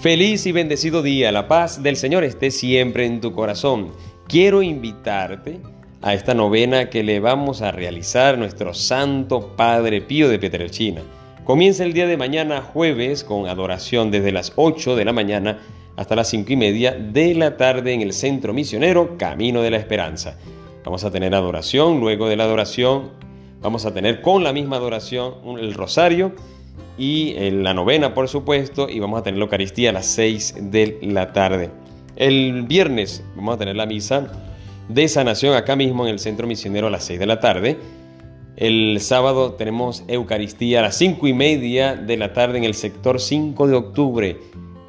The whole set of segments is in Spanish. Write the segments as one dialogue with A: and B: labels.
A: Feliz y bendecido día, la paz del Señor esté siempre en tu corazón. Quiero invitarte a esta novena que le vamos a realizar nuestro Santo Padre Pío de Pietrelcina. Comienza el día de mañana, jueves, con adoración desde las 8 de la mañana hasta las 5 y media de la tarde en el Centro Misionero Camino de la Esperanza. Vamos a tener adoración, luego de la adoración vamos a tener con la misma adoración el rosario y en la novena, por supuesto, y vamos a tener la Eucaristía a las 6 de la tarde. El viernes vamos a tener la misa de sanación acá mismo en el Centro Misionero a las 6 de la tarde. El sábado tenemos Eucaristía a las 5 y media de la tarde en el sector 5 de octubre.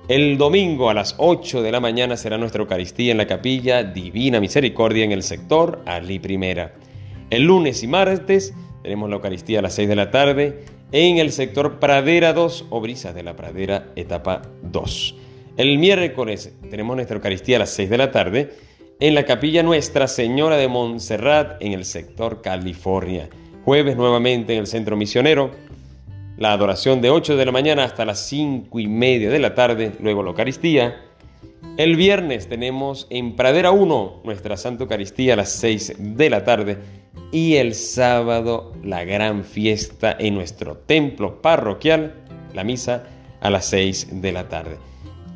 A: El domingo a las 8 de la mañana será nuestra Eucaristía en la capilla Divina Misericordia en el sector Ali Primera. El lunes y martes tenemos la Eucaristía a las 6 de la tarde en el sector Pradera 2 o Brisas de la Pradera etapa 2. El miércoles tenemos nuestra Eucaristía a las 6 de la tarde en la capilla Nuestra Señora de Montserrat en el sector California. Jueves nuevamente en el centro misionero. La adoración de 8 de la mañana hasta las 5 y media de la tarde, luego la Eucaristía. El viernes tenemos en Pradera 1 nuestra Santa Eucaristía a las 6 de la tarde y el sábado la gran fiesta en nuestro templo parroquial, la misa a las 6 de la tarde.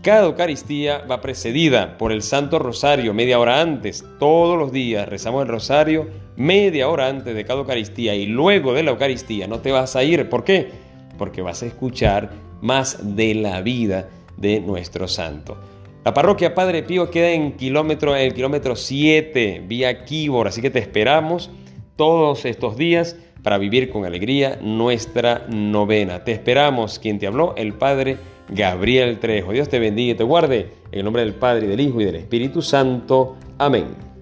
A: Cada Eucaristía va precedida por el Santo Rosario media hora antes. Todos los días rezamos el Rosario media hora antes de cada Eucaristía y luego de la Eucaristía no te vas a ir. ¿Por qué? Porque vas a escuchar más de la vida de nuestro Santo. La parroquia Padre Pío queda en, kilómetro, en el kilómetro 7, vía Quíbor, así que te esperamos todos estos días para vivir con alegría nuestra novena. Te esperamos, quien te habló, el Padre Gabriel Trejo. Dios te bendiga y te guarde. En el nombre del Padre, y del Hijo y del Espíritu Santo. Amén.